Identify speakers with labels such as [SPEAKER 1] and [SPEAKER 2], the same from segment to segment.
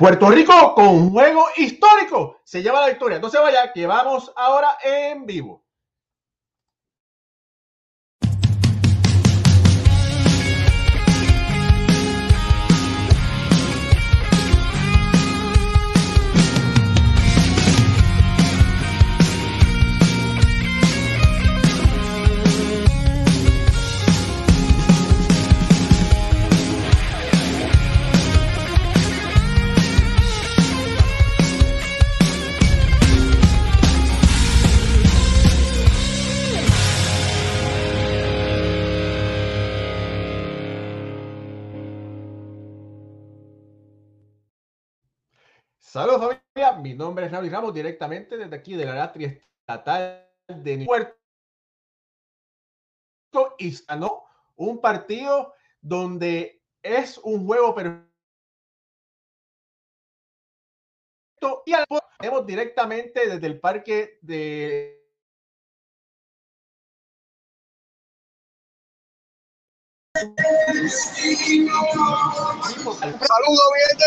[SPEAKER 1] Puerto Rico con juego histórico se lleva la victoria. Entonces vaya que vamos ahora en vivo. Saludos familia, mi nombre es Raúl Ramos, directamente desde aquí de la Atria Estatal de Puerto y ganó un partido donde es un juego perfecto. Y al tenemos directamente desde el parque de
[SPEAKER 2] Saludos, gente.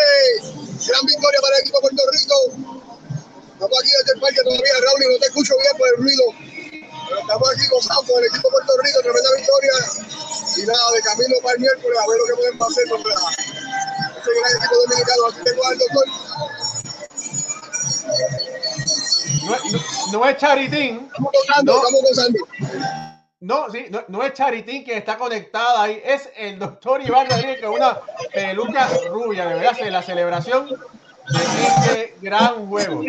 [SPEAKER 2] Gran victoria para el equipo de Puerto Rico. Estamos aquí desde el parque todavía, Raúl, y no te escucho bien por el ruido. Pero estamos aquí gozando con el equipo de Puerto Rico, tremenda victoria. Y nada, de camino para el miércoles, a ver lo que podemos hacer contra este gran equipo dominicano. Aquí tengo al doctor.
[SPEAKER 1] No, no, no es Charitín.
[SPEAKER 2] Estamos gozando,
[SPEAKER 1] No.
[SPEAKER 2] estamos gozando.
[SPEAKER 1] No, sí, no, no es Charitín que está conectada ahí, es el doctor Iván Rodríguez con una peluca rubia, de verdad, la celebración de este gran juego.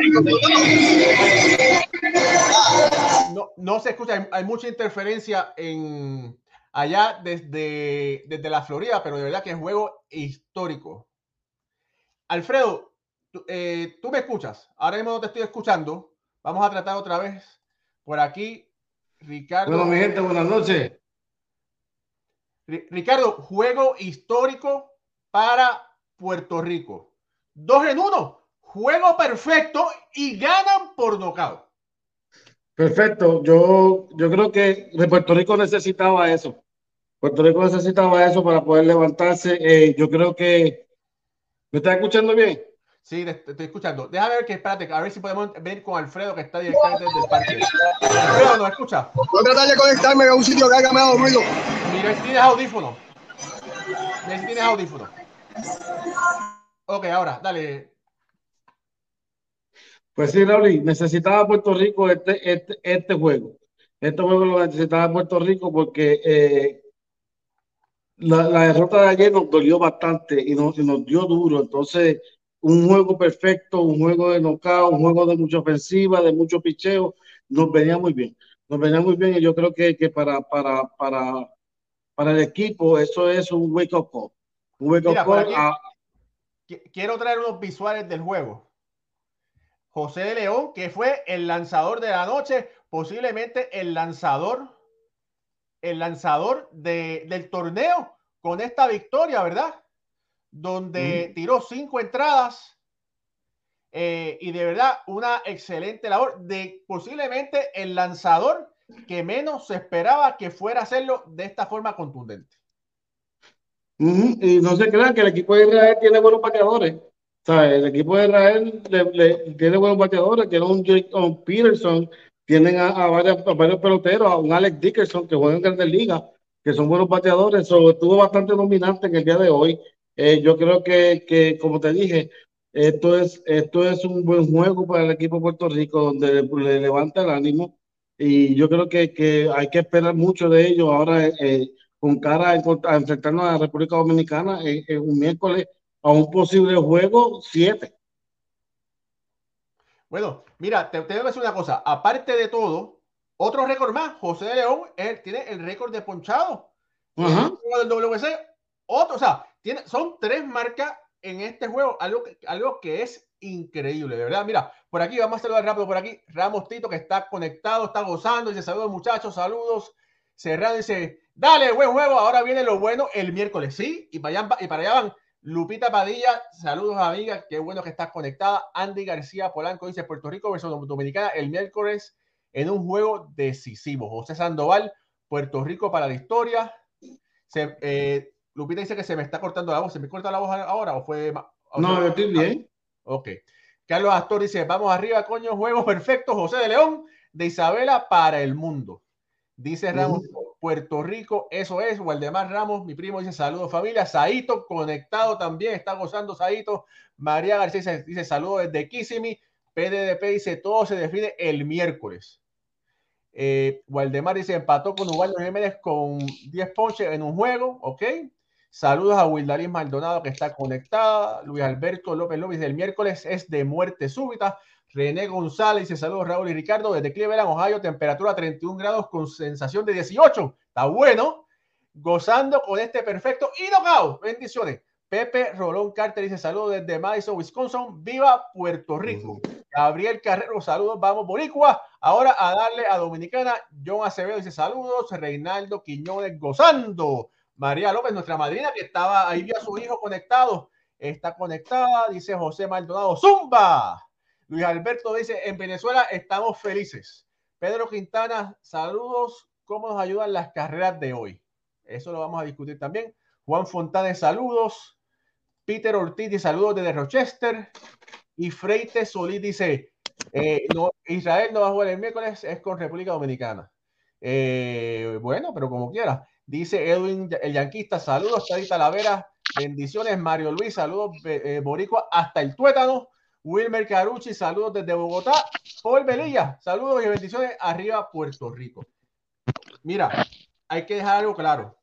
[SPEAKER 1] No, no se escucha, hay, mucha interferencia en allá desde, desde la Florida, pero de verdad que es juego histórico. Alfredo, eh, tú me escuchas, ahora mismo no te estoy escuchando, vamos a tratar otra vez por aquí. Ricardo.
[SPEAKER 3] Bueno, mi gente, buenas noches.
[SPEAKER 1] Ri- Ricardo, juego histórico para Puerto Rico. Dos en uno. Juego perfecto y ganan por nocaut.
[SPEAKER 3] Perfecto. Yo, yo creo que Puerto Rico necesitaba eso. Puerto Rico necesitaba eso para poder levantarse. Eh, yo creo que. ¿Me está escuchando bien?
[SPEAKER 1] Sí, te, te estoy escuchando. Déjame ver que, espérate, a ver si podemos ver con Alfredo que está directamente desde el parque. Alfredo, ¿nos escucha?
[SPEAKER 2] Voy a tratar de conectarme a un sitio que haga menos ruido.
[SPEAKER 1] Mira si tienes audífono. Mira si tienes audífono. Ok, ahora, dale.
[SPEAKER 3] Pues sí, Raúl, necesitaba Puerto Rico este, este, este juego. Este juego lo necesitaba Puerto Rico porque eh, la, la derrota de ayer nos dolió bastante y nos, y nos dio duro. Entonces, un juego perfecto, un juego de knockout, un juego de mucha ofensiva, de mucho picheo, nos venía muy bien. Nos venía muy bien y yo creo que, que para, para, para, para el equipo eso es un wake-up call. Un wake-up call a,
[SPEAKER 1] Quiero traer unos visuales del juego. José de León, que fue el lanzador de la noche, posiblemente el lanzador, el lanzador de- del torneo con esta victoria, ¿verdad? Donde tiró cinco entradas eh, y de verdad una excelente labor de posiblemente el lanzador que menos se esperaba que fuera a hacerlo de esta forma contundente.
[SPEAKER 3] Y no se crean que el equipo de Israel tiene buenos bateadores. O sea, el equipo de Israel le- le- tiene buenos bateadores, tiene un Jacob Peterson, tienen a, a varios, a varios peloteros, a un Alex Dickerson que juega en Grandes Ligas, que son buenos bateadores. So, estuvo bastante dominante en el día de hoy. Eh, yo creo que, que, como te dije, esto es, esto es un buen juego para el equipo de Puerto Rico, donde le, le levanta el ánimo. Y yo creo que, que hay que esperar mucho de ellos ahora. eh, con cara a, a enfrentarnos a la República Dominicana en, en un miércoles a un posible juego 7.
[SPEAKER 1] Bueno, mira, te, te tengo que decir una cosa. Aparte de todo, otro récord más. José de León él tiene el récord de ponchado.
[SPEAKER 3] Ajá.
[SPEAKER 1] El del WC. Otro, o sea, son tres marcas en este juego. Algo, algo que es increíble, de verdad. Mira, por aquí vamos a saludar rápido por aquí. Ramos Tito, que está conectado, está gozando. Dice saludos, muchachos, saludos. Serrano dice, dale, buen juego. Ahora viene lo bueno el miércoles. Sí, y para allá, y para allá van. Lupita Padilla, saludos amiga, qué bueno que estás conectada. Andy García Polanco dice Puerto Rico versus Dominicana el miércoles en un juego decisivo. José Sandoval, Puerto Rico para la historia. Se- eh, Lupita dice que se me está cortando la voz. ¿Se me corta la voz ahora o fue? o
[SPEAKER 3] No, yo estoy bien.
[SPEAKER 1] Ok. Carlos Astor dice, vamos arriba, coño, juego perfecto, José de León, de Isabela para el mundo. Dice Ramos, Puerto Rico, eso es. Waldemar Ramos, mi primo, dice saludos familia. Saito conectado también, está gozando Saito. María García dice, saludos desde Kissimmee. PDDP dice, todo se define el miércoles. Eh, Waldemar dice, empató con Ubaldo Jiménez con 10 ponches en un juego, ok. Saludos a Wildarín Maldonado que está conectada. Luis Alberto López López, el miércoles es de muerte súbita. René González dice saludos Raúl y Ricardo desde Cleveland, Ohio, temperatura 31 grados con sensación de 18. Está bueno. Gozando con este perfecto y knockout. Bendiciones. Pepe Rolón Carter dice saludos desde Madison, Wisconsin. Viva Puerto Rico. Gabriel Carrero, saludos. Vamos, Boricua. Ahora a darle a Dominicana. John Acevedo dice saludos. Reinaldo Quiñones gozando. María López, nuestra madrina, que estaba ahí, vio a su hijo conectado. Está conectada, dice José Maldonado. ¡Zumba! Luis Alberto dice, en Venezuela estamos felices. Pedro Quintana, saludos. ¿Cómo nos ayudan las carreras de hoy? Eso lo vamos a discutir también. Juan Fontane, saludos. Peter Ortiz, saludos desde Rochester. Y Freite Solís dice, eh, no, Israel no va a jugar el miércoles, es con República Dominicana. Eh, bueno, pero como quiera. Dice Edwin, el yanquista, saludos, Tadita Talavera, bendiciones, Mario Luis, saludos, eh, Boricua, hasta el tuétano. Wilmer Carucci, saludos desde Bogotá. Paul Velilla, saludos y bendiciones arriba Puerto Rico. Mira, hay que dejar algo claro.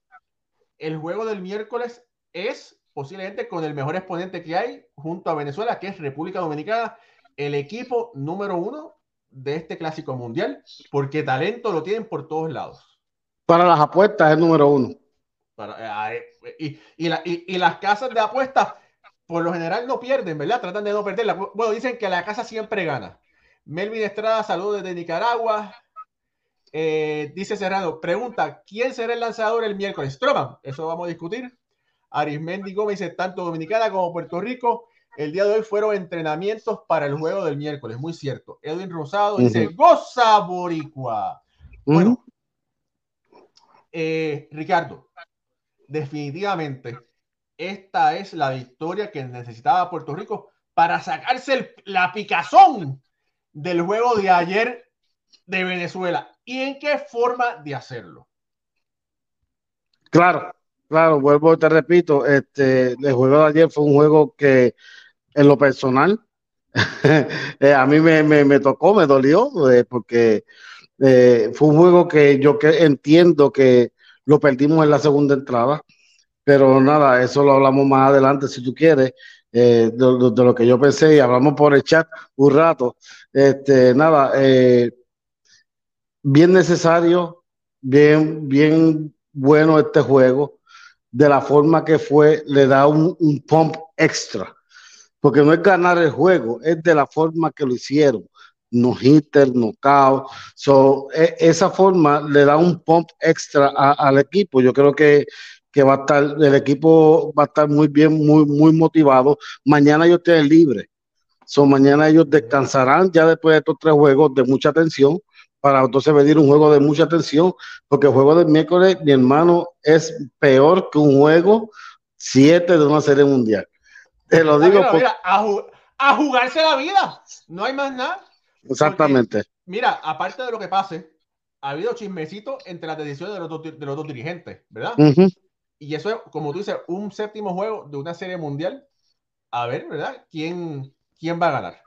[SPEAKER 1] El juego del miércoles es posiblemente con el mejor exponente que hay junto a Venezuela, que es República Dominicana, el equipo número uno de este clásico mundial, porque talento lo tienen por todos lados.
[SPEAKER 3] Para las apuestas es número uno.
[SPEAKER 1] Eh, y, y, las casas de apuestas por lo general no pierden, ¿verdad? Tratan de no perderla. Bueno, dicen que la casa siempre gana. Melvin Estrada, saludos desde Nicaragua. Eh, dice Serrano, pregunta, ¿quién será el lanzador el miércoles? Stroman, eso vamos a discutir. Arismendi Gómez dice, tanto Dominicana como Puerto Rico, el día de hoy fueron entrenamientos para el juego del miércoles, muy cierto. Edwin Rosado dice, goza Boricua. Bueno, eh, Ricardo, definitivamente esta es la victoria que necesitaba Puerto Rico para sacarse la picazón del juego de ayer de Venezuela. ¿Y en qué forma de hacerlo?
[SPEAKER 3] Claro, claro, vuelvo, te repito, este, el juego de ayer fue un juego que en lo personal eh, a mí me, tocó, me dolió, eh, porque eh, fue un juego que yo que entiendo que lo perdimos en la segunda entrada. Pero nada, eso lo hablamos más adelante si tú quieres, eh, de, lo que yo pensé y hablamos por el chat un rato. Este, nada, eh, bien necesario, bien, bien bueno este juego. De la forma que fue, le da un, pump extra. Porque no es ganar el juego, es de la forma que lo hicieron no hitter, no cao. So, e, esa forma le da un pump extra al equipo. Yo creo que que va a estar, el equipo va a estar muy bien, muy, muy motivado. Mañana ellos tienen libre. So, mañana ellos descansarán ya después de estos tres juegos de mucha tensión para entonces venir un juego de mucha tensión, porque el juego del miércoles, mi hermano, es peor que un juego siete de una serie mundial. Te lo digo.
[SPEAKER 1] a, jugarse la vida. No hay más nada.
[SPEAKER 3] Exactamente.
[SPEAKER 1] mira, aparte de lo que pase, ha habido chismecito entre las decisiones de los dos, de los dos dirigentes, ¿verdad? Y eso es, como tú dices, un séptimo juego de una serie mundial. A ver, ¿verdad? ¿Quién, quién va a ganar?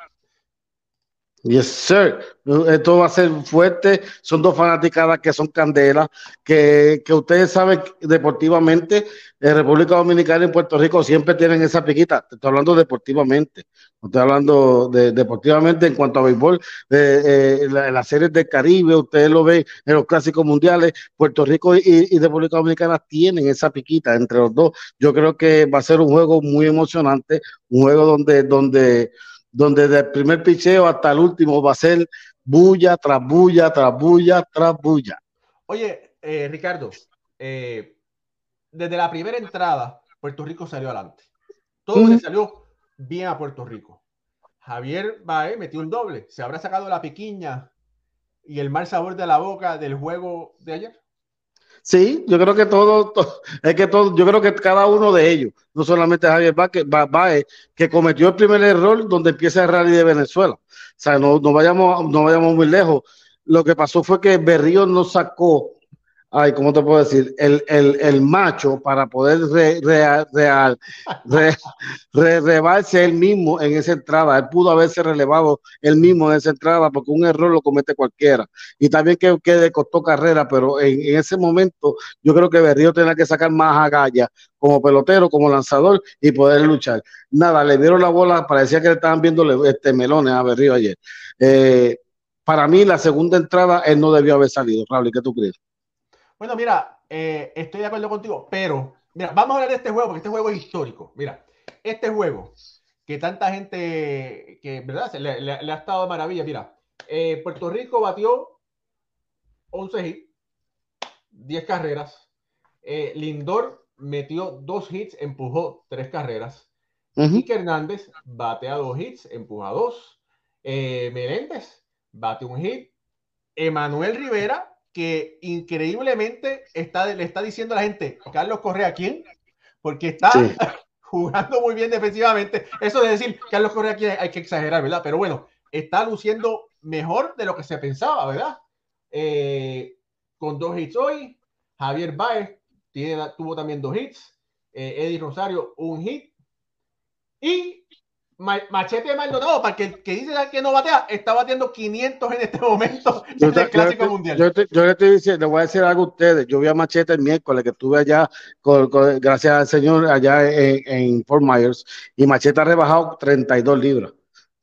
[SPEAKER 3] Yes, sir. Esto va a ser fuerte. Son dos fanaticadas que son candelas, que, que ustedes saben deportivamente, en República Dominicana y Puerto Rico siempre tienen esa piquita. Estoy hablando deportivamente. Estoy hablando de, deportivamente en cuanto a béisbol. Eh, en las series del Caribe, ustedes lo ven en los clásicos mundiales. Puerto Rico y, y República Dominicana tienen esa piquita entre los dos. Yo creo que va a ser un juego muy emocionante, un juego donde, donde donde desde el primer picheo hasta el último va a ser bulla tras bulla, tras bulla, tras bulla.
[SPEAKER 1] Oye, eh, Ricardo, eh, desde la primera entrada, Puerto Rico salió adelante. Todo le salió bien a Puerto Rico. Javier Bae metió un doble. ¿Se habrá sacado la piquiña y el mal sabor de la boca del juego de ayer?
[SPEAKER 3] Sí, yo creo que todo, es que todo, yo creo que cada uno de ellos, no solamente Javier Baez, que cometió el primer error donde empieza el rally de Venezuela. O sea, no, no, vayamos, no vayamos muy lejos. Lo que pasó fue que Berrío no sacó ay, ¿cómo te puedo decir? El, el, el macho para poder re, real, relevarse él mismo en esa entrada. Él pudo haberse relevado él mismo en esa entrada porque un error lo comete cualquiera. Y también que, que le costó carrera, pero en, en, ese momento yo creo que Berrío tenía que sacar más agallas como pelotero, como lanzador y poder luchar. Nada, le dieron la bola, parecía que le estaban viendo este melones a Berrío ayer. Eh, para mí, la segunda entrada, él no debió haber salido. Raúl, ¿qué tú crees?
[SPEAKER 1] Bueno, mira, eh, estoy de acuerdo contigo, pero mira, vamos a hablar de este juego porque este juego es histórico. Mira, este juego que tanta gente que, ¿verdad? Le, le, le ha estado de maravilla. Mira, eh, Puerto Rico batió 11 hits, 10 carreras. Eh, Lindor metió dos hits, empujó tres carreras. Uh -huh. Hernández batea dos hits, empuja dos. Eh, Meléndez bate un hit. Emanuel Rivera que increíblemente está, le está diciendo a la gente, Carlos Correa, ¿quién? Porque está sí. jugando muy bien defensivamente. Eso de decir, Carlos Correa, aquí hay que exagerar, ¿verdad? Pero bueno, está luciendo mejor de lo que se pensaba, ¿verdad? Eh, con dos hits hoy, Javier Baez tiene, tuvo también dos hits, eh, Eddie Rosario un hit, y Machete Maldonado, para que, que dice que no batea, está batiendo 500 en este momento
[SPEAKER 3] yo el Clásico yo Mundial. Yo, te, yo, le estoy diciendo, le voy a decir algo a ustedes. Yo vi a Machete el miércoles que estuve allá, con, con, gracias al señor, allá en, en, Fort Myers, y Machete ha rebajado 32 libras.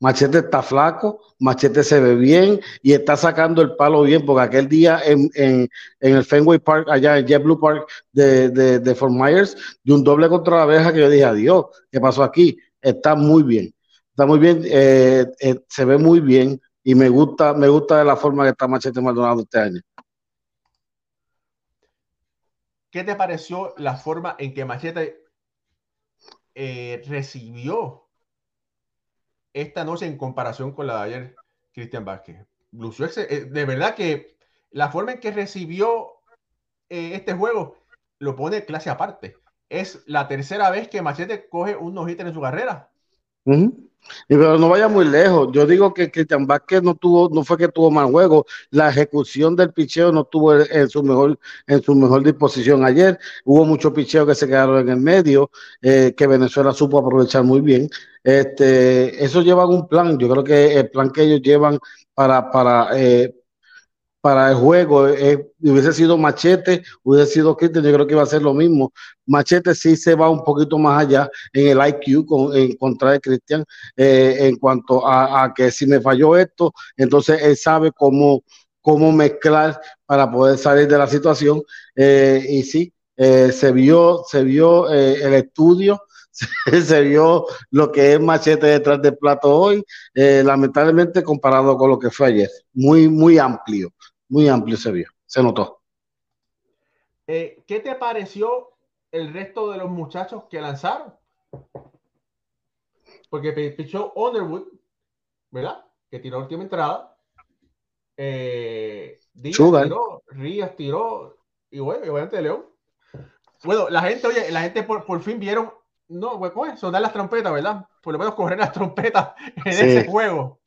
[SPEAKER 3] Machete está flaco, Machete se ve bien y está sacando el palo bien, porque aquel día en, en, en el Fenway Park, allá en JetBlue Park de, de, de Fort Myers, de un doble contra la abeja que yo dije, adiós, ¿qué pasó aquí? Está muy bien. Está muy bien, eh, eh, se ve muy bien y me gusta, me gusta de la forma que está Machete Maldonado este año.
[SPEAKER 1] ¿Qué te pareció la forma en que Machete eh, recibió esta noche en comparación con la de ayer, Cristian Vázquez? De verdad que la forma en que recibió este juego lo pone clase aparte es la tercera vez que Machete coge un no en su carrera.
[SPEAKER 3] Uh -huh. Pero no vaya muy lejos. Yo digo que Cristian Vázquez no tuvo, no fue que tuvo mal juego, la ejecución del picheo no tuvo en su mejor, en su mejor disposición ayer. Hubo muchos picheos que se quedaron en el medio, eh, que Venezuela supo aprovechar muy bien. Este, eso lleva un plan. Yo creo que el plan que ellos llevan para, para eh, para el juego. Eh, hubiese sido Machete, hubiese sido Cristian, yo creo que iba a ser lo mismo. Machete sí se va un poquito más allá en el IQ en contra de Cristian, eh, en cuanto a, que si me falló esto, entonces él sabe cómo, cómo mezclar para poder salir de la situación. Eh, y sí, se vio, se vio el estudio. se vio lo que es machete detrás del plato hoy, lamentablemente comparado con lo que fue ayer, muy, muy amplio muy amplio se vio, se notó.
[SPEAKER 1] Eh, ¿Qué te pareció el resto de los muchachos que lanzaron? Porque pichó Underwood, ¿verdad? Que tiró la última entrada. Eh, Díaz Sugar. tiró, Rías tiró, y bueno, obviamente León. Bueno, la gente, oye, la gente por, por fin vieron, no, bueno, sonar las trompetas, ¿verdad? Por lo menos correr las trompetas en sí. ese juego.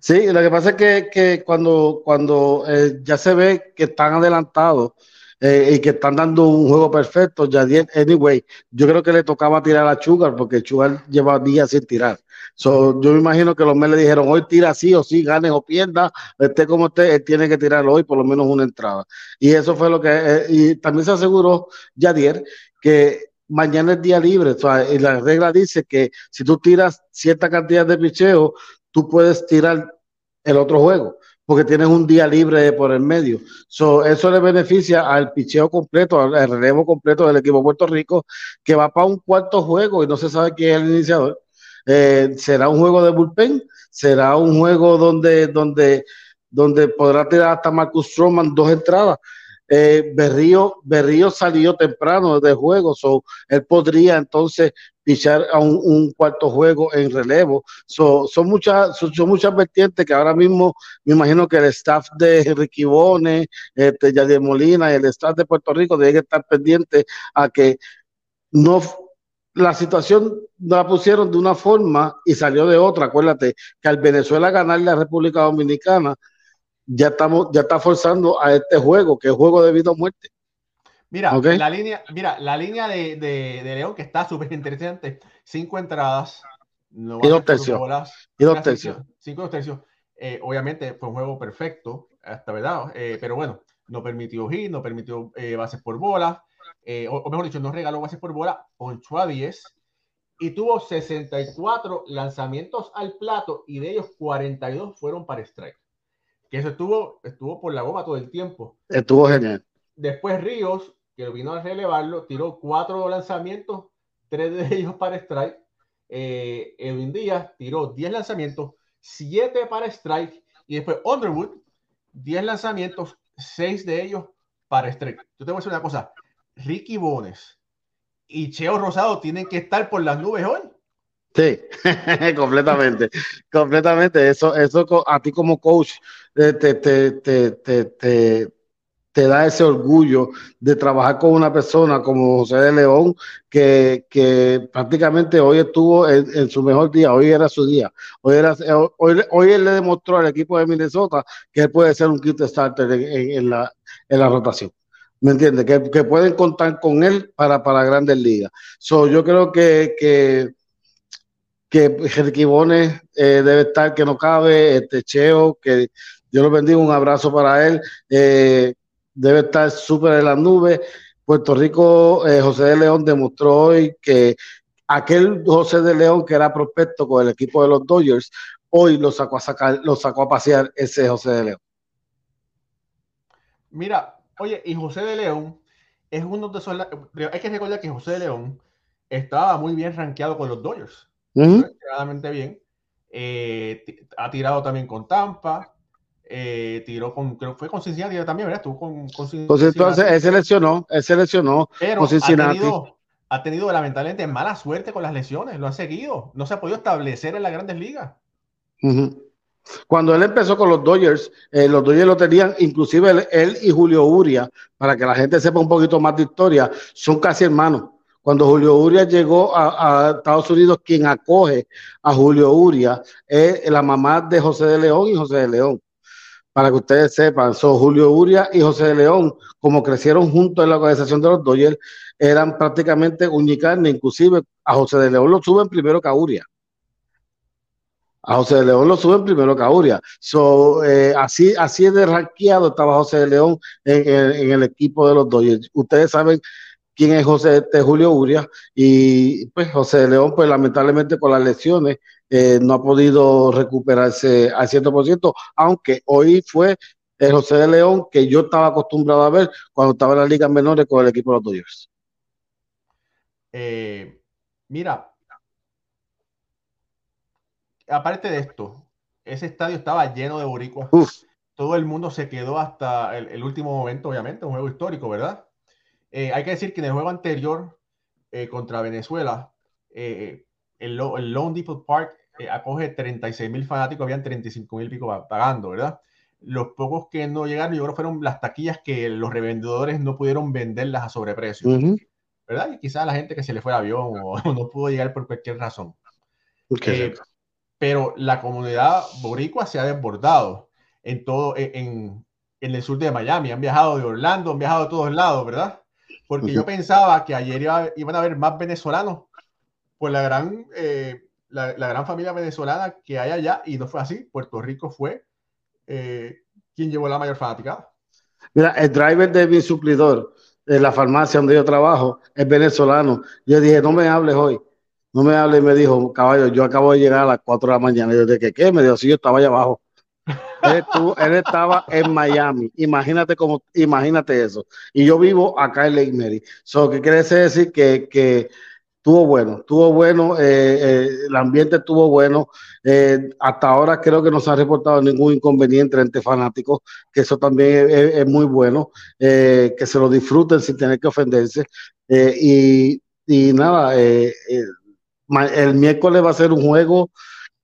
[SPEAKER 3] Sí, lo que pasa es que, que cuando, cuando eh, ya se ve que están adelantados eh, y que están dando un juego perfecto, ya anyway, yo creo que le tocaba tirar a Sugar porque Sugar lleva días sin tirar. So, yo me imagino que los me le dijeron, hoy tira sí o sí, gane o pierda, esté como esté, él tiene que tirar hoy por lo menos una entrada. Y eso fue lo que, eh, y también se aseguró Yadier que mañana es día libre, o sea, y la regla dice que si tú tiras cierta cantidad de picheo, tú puedes tirar el otro juego, porque tienes un día libre por el medio. So, eso le beneficia al picheo completo, al relevo completo del equipo de Puerto Rico, que va para un cuarto juego y no se sabe quién es el iniciador. Eh, será un juego de bullpen, será un juego donde, donde, donde podrá tirar hasta Marcus Stroman dos entradas. Eh, Berrío, Berrío salió temprano de juego, so, él podría entonces pichar a un, cuarto juego en relevo. son, muchas, son, muchas vertientes que ahora mismo me imagino que el staff de Ricky Bones, este, Yadier Molina y el staff de Puerto Rico deben estar pendientes a que no la situación la pusieron de una forma y salió de otra. Acuérdate que al Venezuela ganarle a la República Dominicana, ya estamos, ya está forzando a este juego, que es juego de vida o muerte.
[SPEAKER 1] Mira, la línea, mira, la línea de, de, León que está súper interesante, cinco entradas,
[SPEAKER 3] y dos tercios. y dos tercios.
[SPEAKER 1] Cinco dos tercios. Eh, obviamente fue un juego perfecto, hasta verdad, eh, pero bueno, no permitió hit, no permitió eh, bases por bola, o, mejor dicho, no regaló bases por bola, ponchó a 10 y tuvo 64 lanzamientos al plato y de ellos 42 fueron para strike. Que eso estuvo, estuvo por la goma todo el tiempo.
[SPEAKER 3] Estuvo genial.
[SPEAKER 1] Después Ríos, que vino a relevarlo, tiró cuatro lanzamientos, tres de ellos para strike. Eh, Edwin Díaz tiró 10 lanzamientos, 7 para strike. Y después Underwood, 10 lanzamientos, 6 de ellos para strike. Yo te voy a decir una cosa. Ricky Bones y Cheo Rosado tienen que estar por las nubes hoy.
[SPEAKER 3] Sí, completamente, completamente. Eso, eso a ti como coach eh, te, te, te, te, da ese orgullo de trabajar con una persona como José de León, que, que prácticamente hoy estuvo en, su mejor día, hoy era su día. Hoy, era, hoy, hoy él le demostró al equipo de Minnesota que él puede ser un kit starter en, la, en la rotación. ¿Me entiendes? Que, pueden contar con él para, para grandes ligas. So, yo creo que, que, que eh, debe estar, que no cabe, este Cheo, que yo lo bendiga, un abrazo para él. Eh, debe estar súper en las nubes. Puerto Rico, eh, José de León demostró hoy que aquel José de León que era prospecto con el equipo de los Dodgers, hoy lo sacó a sacar, lo sacó a pasear ese José de León.
[SPEAKER 1] Mira, Oye, y José de León es uno de esos. Hay que recordar que José de León estaba muy bien rankeado con los Dodgers. Extremadamente bien. Eh, ha tirado también con Tampa. Eh, tiró con, creo que fue con Cincinnati también, ¿verdad? Estuvo con, con
[SPEAKER 3] Cincinnati. Entonces, él seleccionó, él seleccionó
[SPEAKER 1] Pero con Cincinnati. Ha tenido, ha tenido lamentablemente mala suerte con las lesiones, lo ha seguido. No se ha podido establecer en las grandes ligas.
[SPEAKER 3] Cuando él empezó con los Dodgers, eh, los Dodgers lo tenían, inclusive él, y Julio Uria, para que la gente sepa un poquito más de historia, son casi hermanos. Cuando Julio Uria llegó a, Estados Unidos, quien acoge a Julio Uria es la mamá de José de León y José de León. Para que ustedes sepan, son Julio Uria y José de León, como crecieron juntos en la organización de los Dodgers, eran prácticamente unicarne, inclusive a José de León lo suben primero que a Uria. A José de León lo suben primero que a Uria. So, eh, así, así de ranqueado estaba José de León en, el equipo de los Dodgers. Ustedes saben quién es José de Julio Uria y pues José de León pues lamentablemente con las lesiones eh, no ha podido recuperarse al 100%, aunque hoy fue el José de León que yo estaba acostumbrado a ver cuando estaba en las ligas menores con el equipo de los Dodgers.
[SPEAKER 1] Eh, mira, aparte de esto, ese estadio estaba lleno de boricuas. Todo el mundo se quedó hasta el, último momento, obviamente, un juego histórico, ¿verdad? Eh, hay que decir que en el juego anterior eh, contra Venezuela, eh, el, el, Lone Depot Park acoge 36 mil fanáticos, habían 35 mil pico pagando, ¿verdad? Los pocos que no llegaron, yo creo fueron las taquillas que los revendedores no pudieron venderlas a sobreprecio, ¿verdad? Y quizás la gente que se le fue el avión o no pudo llegar por cualquier razón pero la comunidad boricua se ha desbordado en todo, en, en el sur de Miami. Han viajado de Orlando, han viajado de todos lados, ¿verdad? Porque yo pensaba que ayer iban a haber más venezolanos por la gran, eh, la, gran familia venezolana que hay allá y no fue así. Puerto Rico fue eh, quien llevó la mayor fanaticada.
[SPEAKER 3] Mira, el driver de mi suplidor de la farmacia donde yo trabajo es venezolano. Yo dije, no me hables hoy no me hable y me dijo, caballo, yo acabo de llegar a las 4 de la mañana. Y yo dije, ¿qué? Me dijo, sí, yo estaba allá abajo. él, estaba en Miami. Imagínate cómo, imagínate eso. Y yo vivo acá en Lake Mary. So, ¿Qué quiere decir? Que, que estuvo bueno, estuvo bueno, eh, eh, el ambiente estuvo bueno. Eh, hasta ahora creo que no se ha reportado ningún inconveniente entre fanáticos, que eso también es, muy bueno, que se lo disfruten sin tener que ofenderse. y, y nada, el miércoles va a ser un juego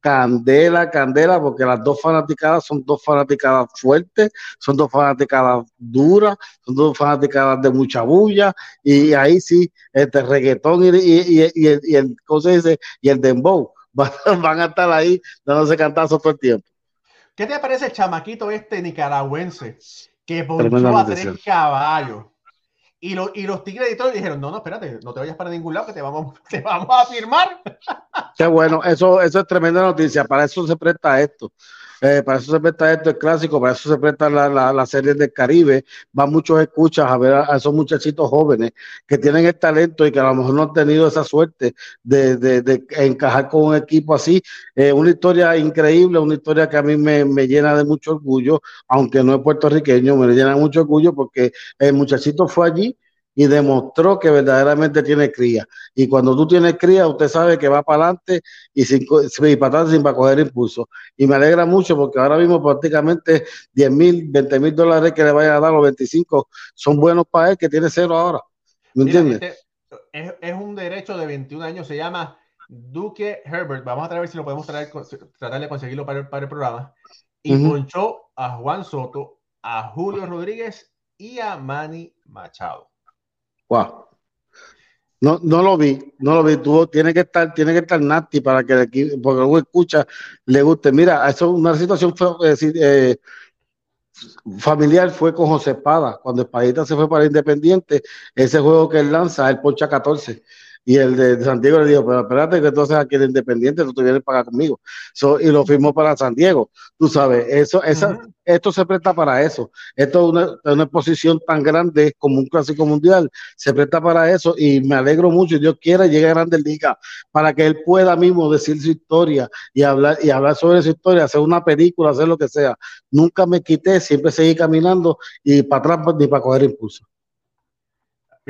[SPEAKER 3] candela, candela, porque las dos fanaticadas son dos fanaticadas fuertes, son dos fanaticadas duras, son dos fanaticadas de mucha bulla, y ahí sí, este reggaetón y, y, y, y el, ¿cómo se dice? Y el dembow van, van a estar ahí dándose cantazos todo el tiempo.
[SPEAKER 1] ¿Qué te parece el chamaquito este nicaragüense que ponchó a tres caballos? Y, lo, y los tigres editores dijeron, no, no, espérate, no te vayas para ningún lado que te vamos, te vamos a firmar.
[SPEAKER 3] Qué bueno, eso, eso es tremenda noticia, para eso se presta esto. Eh, para eso se presta esto el clásico, para eso se presta la, la, la serie del Caribe. Van muchos escuchas a ver a, esos muchachitos jóvenes que tienen el talento y que a lo mejor no han tenido esa suerte de, de, de encajar con un equipo así. Eh, una historia increíble, una historia que a mí me, me, llena de mucho orgullo, aunque no es puertorriqueño, me llena mucho orgullo porque el muchachito fue allí y demostró que verdaderamente tiene cría. Y cuando tú tienes cría, usted sabe que va para adelante y, sin, y para atrás sin para coger impulso. Y me alegra mucho porque ahora mismo prácticamente 10 mil, 20 mil dólares que le vayan a dar los 25 son buenos para él, que tiene cero ahora. ¿Me entiendes?
[SPEAKER 1] Este es, es, un derecho de 21 años, se llama Duque Herbert. Vamos a tratar si lo podemos traer, tratar de conseguirlo para el, para el programa. Y uh -huh. ponchó a Juan Soto, a Julio Rodríguez y a Manny Machado.
[SPEAKER 3] Wow. No, no lo vi, no lo vi. Tú tiene que estar, tiene que estar nasty para que el equipo, porque luego escucha, le guste. Mira, eso es una situación eh, familiar fue con José Espada. Cuando Espadita se fue para Independiente, ese juego que él lanza, él poncha 14 y el de, San Diego le dijo, pero espérate que entonces aquí el Independiente te vienes a pagar conmigo. So, y lo firmó para San Diego. Tú sabes, eso, esa, uh -huh. esto se presta para eso. Esto es una, una, exposición tan grande como un clásico mundial, se presta para eso y me alegro mucho. Dios quiera llegue a Grandes Ligas para que él pueda mismo decir su historia y hablar, y hablar sobre su historia, hacer una película, hacer lo que sea. Nunca me quité, siempre seguí caminando y para atrás ni para coger impulso.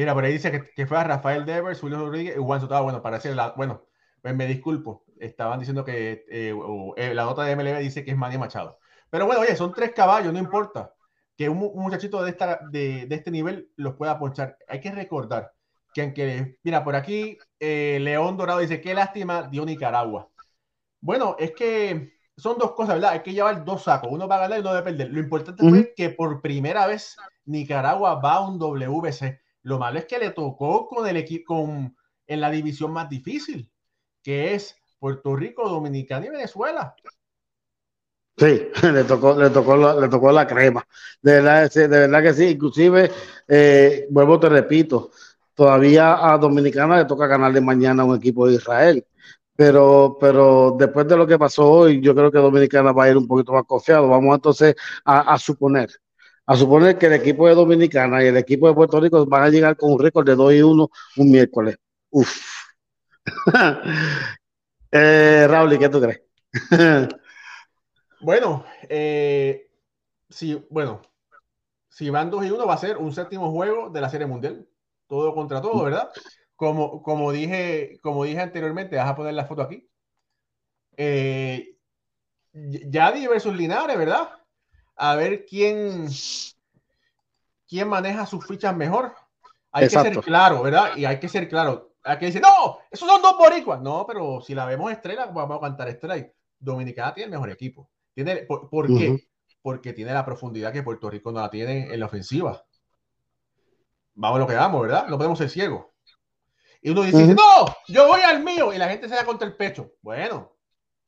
[SPEAKER 1] Mira, por ahí dice que, que fue a Rafael Devers, Julio Rodríguez y Juan Soto. Bueno, para decir la, bueno, pues me disculpo. Estaban diciendo que eh, eh, la nota de MLB dice que es Manny Machado. Pero bueno, oye, son tres caballos, no importa. Que un, un muchachito de, esta, de, de, este nivel los pueda ponchar. Hay que recordar que aunque, mira, por aquí eh, León Dorado dice, qué lástima dio Nicaragua. Bueno, es que son dos cosas, ¿verdad? Hay que llevar dos sacos. Uno va a ganar y uno va a perder. Lo importante uh -huh. fue que por primera vez Nicaragua va a un WBC lo malo es que le tocó con el equipo en la división más difícil, que es Puerto Rico, Dominicana y Venezuela.
[SPEAKER 3] Sí, le tocó, le tocó, la, le tocó la crema. De verdad, de verdad que sí. Inclusive, eh, vuelvo te repito, todavía a Dominicana le toca ganarle mañana a un equipo de Israel. Pero, pero después de lo que pasó hoy, yo creo que Dominicana va a ir un poquito más confiado. Vamos entonces a, a suponer a suponer que el equipo de Dominicana y el equipo de Puerto Rico van a llegar con un récord de 2 y 1 un miércoles. Uf. eh, Raúl, ¿qué tú crees?
[SPEAKER 1] bueno, eh, si, bueno, si van 2 y 1 va a ser un séptimo juego de la Serie Mundial. Todo contra todo, ¿verdad? Como, como, dije, como dije anteriormente, vas a poner la foto aquí. Eh, Yadi versus Linares, ¿verdad? A ver quién, quién maneja sus fichas mejor. Hay Exacto. que ser claro, ¿verdad? Y hay que ser claro. Aquí dice, no, esos son dos boricuas. No, pero si la vemos estrella, vamos a cantar estrella. Dominicana tiene el mejor equipo. Tiene, ¿Por, por uh -huh. qué? Porque tiene la profundidad que Puerto Rico no la tiene en la ofensiva. Vamos a lo que vamos, ¿verdad? No podemos ser ciegos. Y uno dice, uh -huh. no, yo voy al mío. Y la gente se da contra el pecho. Bueno,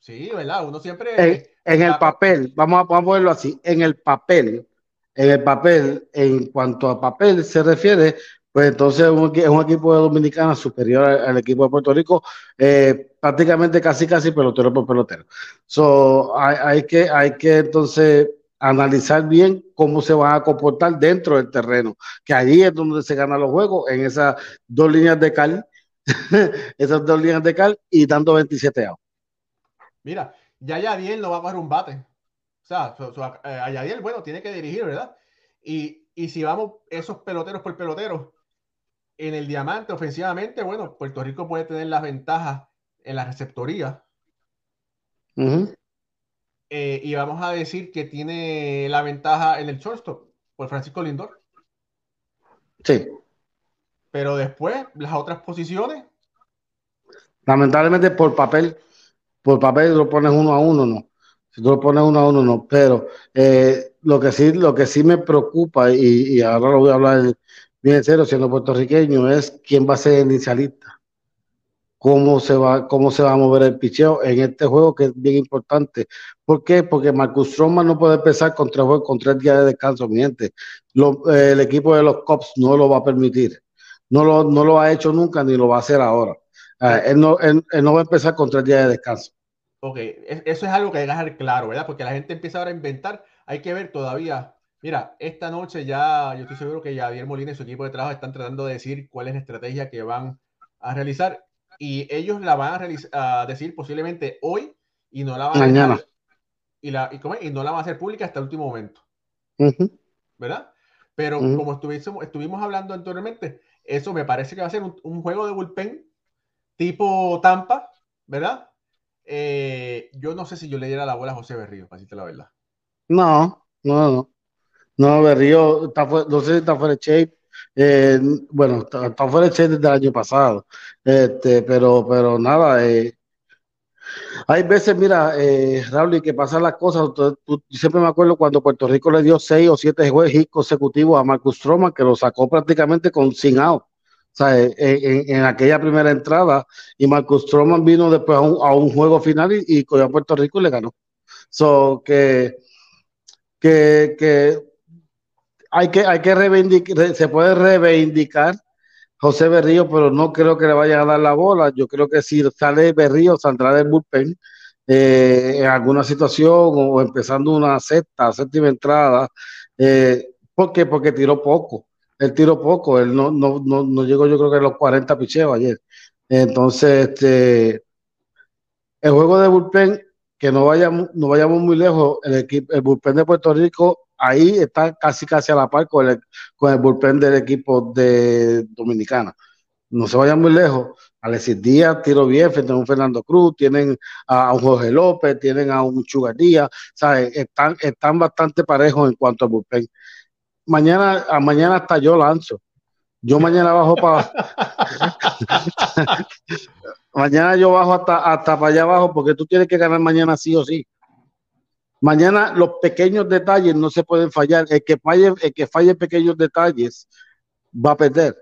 [SPEAKER 1] sí, ¿verdad? Uno siempre...
[SPEAKER 3] En el papel, vamos a, vamos a verlo así, en el papel, en el papel, en cuanto a papel se refiere, pues entonces es un equipo de Dominicana superior al, al, equipo de Puerto Rico, eh, prácticamente casi casi pelotero por pelotero. So, hay, hay, que, hay que entonces analizar bien cómo se van a comportar dentro del terreno, que allí es donde se ganan los juegos, en esas dos líneas de cal, esas dos líneas de cal y dando 27 outs.
[SPEAKER 1] Mira, ya Yadiel no va a coger un bate. O sea, so, eh, a Yadiel, bueno, tiene que dirigir, ¿verdad? Y, y si vamos esos peloteros por peloteros, en el diamante ofensivamente, bueno, Puerto Rico puede tener las ventajas en la receptoría. Uh -huh. eh, y vamos a decir que tiene la ventaja en el shortstop por Francisco Lindor.
[SPEAKER 3] Sí.
[SPEAKER 1] Pero después, las otras posiciones.
[SPEAKER 3] Lamentablemente por papel, por papel lo pones uno a uno, no. Si tú lo pones uno a uno, no. Pero eh, lo que sí, lo que sí me preocupa, y, ahora lo voy a hablar bien en serio, siendo puertorriqueño, es quién va a ser el inicialista. Cómo se va, cómo se va a mover el picheo en este juego que es bien importante. ¿Por qué? Porque Marcus Stroman no puede empezar con tres, con tres días de descanso, miente. el equipo de los Cops no lo va a permitir. No lo, no lo ha hecho nunca ni lo va a hacer ahora. Ah, él, no, él, no va a empezar con tres días de descanso.
[SPEAKER 1] Ok, eso es algo que hay que dejar claro, ¿verdad? Porque la gente empieza ahora a inventar. Hay que ver todavía. Mira, esta noche ya, yo estoy seguro que Javier Molina y su equipo de trabajo están tratando de decir cuál es la estrategia que van a realizar. Y ellos la van a, decir posiblemente hoy y no la van
[SPEAKER 3] Mañana. a
[SPEAKER 1] y, la, y, no la van a hacer pública hasta el último momento. ¿Verdad? Pero como estuvimos, estuvimos hablando anteriormente, eso me parece que va a ser un, un juego de bullpen tipo Tampa, ¿verdad? Eh, yo no sé si yo le diera la bola a José Berrío, para decirte la verdad.
[SPEAKER 3] No, no, no. No, Berrío, está no sé si está fuera de shape. Eh, bueno, está, fuera de shape desde el año pasado. Este, pero, pero nada, eh, hay veces, mira, eh, Raúl, y que pasan las cosas. siempre me acuerdo cuando Puerto Rico le dio seis o siete juegos consecutivos a Marcus Stroman, que lo sacó prácticamente con sin out. Sea, en, aquella primera entrada, y Marcus Stroman vino después a un, juego final y, y, cogió a Puerto Rico y le ganó. So, que, que, que hay que, hay que reivindicar, se puede reivindicar José Berrío, pero no creo que le vaya a dar la bola. Yo creo que si sale Berrío, saldrá del bullpen eh, en alguna situación o empezando una sexta, séptima entrada. Eh, ¿Por qué? Porque tiró poco él tiró poco, él no, no, no, no llegó yo creo que a los 40 picheos ayer. Entonces, este, el juego de bullpen, que no vayamos, no vayamos muy lejos, el, equipo, el bullpen de Puerto Rico ahí está casi casi a la par con el, con el bullpen del equipo de Dominicana. No se vayan muy lejos. Alexis Díaz tiró bien frente a un Fernando Cruz, tienen a, un Jorge López, tienen a un Chugar Díaz, Están, están bastante parejos en cuanto al bullpen mañana, a mañana hasta yo lanzo. Yo mañana bajo para. mañana yo bajo hasta, hasta para allá abajo porque tú tienes que ganar mañana sí o sí. Mañana los pequeños detalles no se pueden fallar. El que falle, el que falle pequeños detalles va a perder.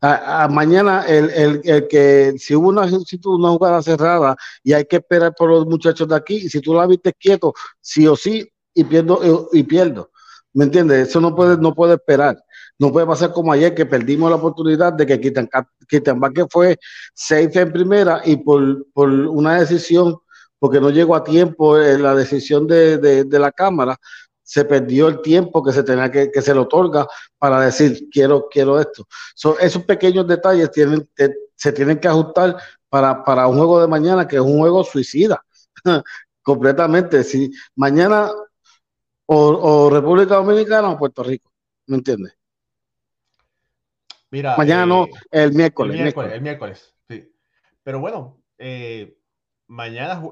[SPEAKER 3] A, mañana el, el, el, que si hubo una, si una jugada cerrada y hay que esperar por los muchachos de aquí, y si tú la viste quieto, sí o sí, y pierdo y pierdo. ¿Me entiendes? Eso no puede, no puede esperar. No puede pasar como ayer que perdimos la oportunidad de que Quitan, que fue safe en primera y por, por, una decisión, porque no llegó a tiempo en la decisión de, de, la Cámara, se perdió el tiempo que se tenía que, que se le otorga para decir quiero, quiero esto. esos pequeños detalles tienen, se tienen que ajustar para, para un juego de mañana que es un juego suicida. completamente. Si mañana o, República Dominicana o Puerto Rico, ¿me entiendes?
[SPEAKER 1] Mira,
[SPEAKER 3] mañana no, eh, el miércoles,
[SPEAKER 1] el miércoles. El miércoles, sí. Pero bueno, eh, mañana,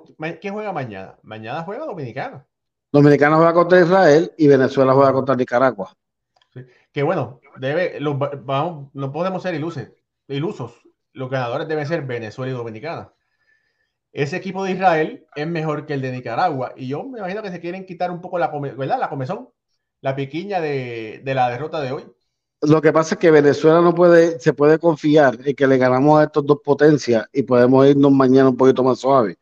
[SPEAKER 1] ¿quién juega mañana? Mañana juega Dominicana.
[SPEAKER 3] Dominicana juega contra Israel y Venezuela juega contra Nicaragua.
[SPEAKER 1] Sí. Que bueno, debe, vamos, no podemos ser ilusos, ilusos. Los ganadores deben ser Venezuela y Dominicana ese equipo de Israel es mejor que el de Nicaragua. Y yo me imagino que se quieren quitar un poco la, ¿verdad? la comezón, la piquiña de, la derrota de hoy.
[SPEAKER 3] Lo que pasa es que Venezuela no puede, se puede confiar en que le ganamos a estos dos potencias y podemos irnos mañana un poquito más suave.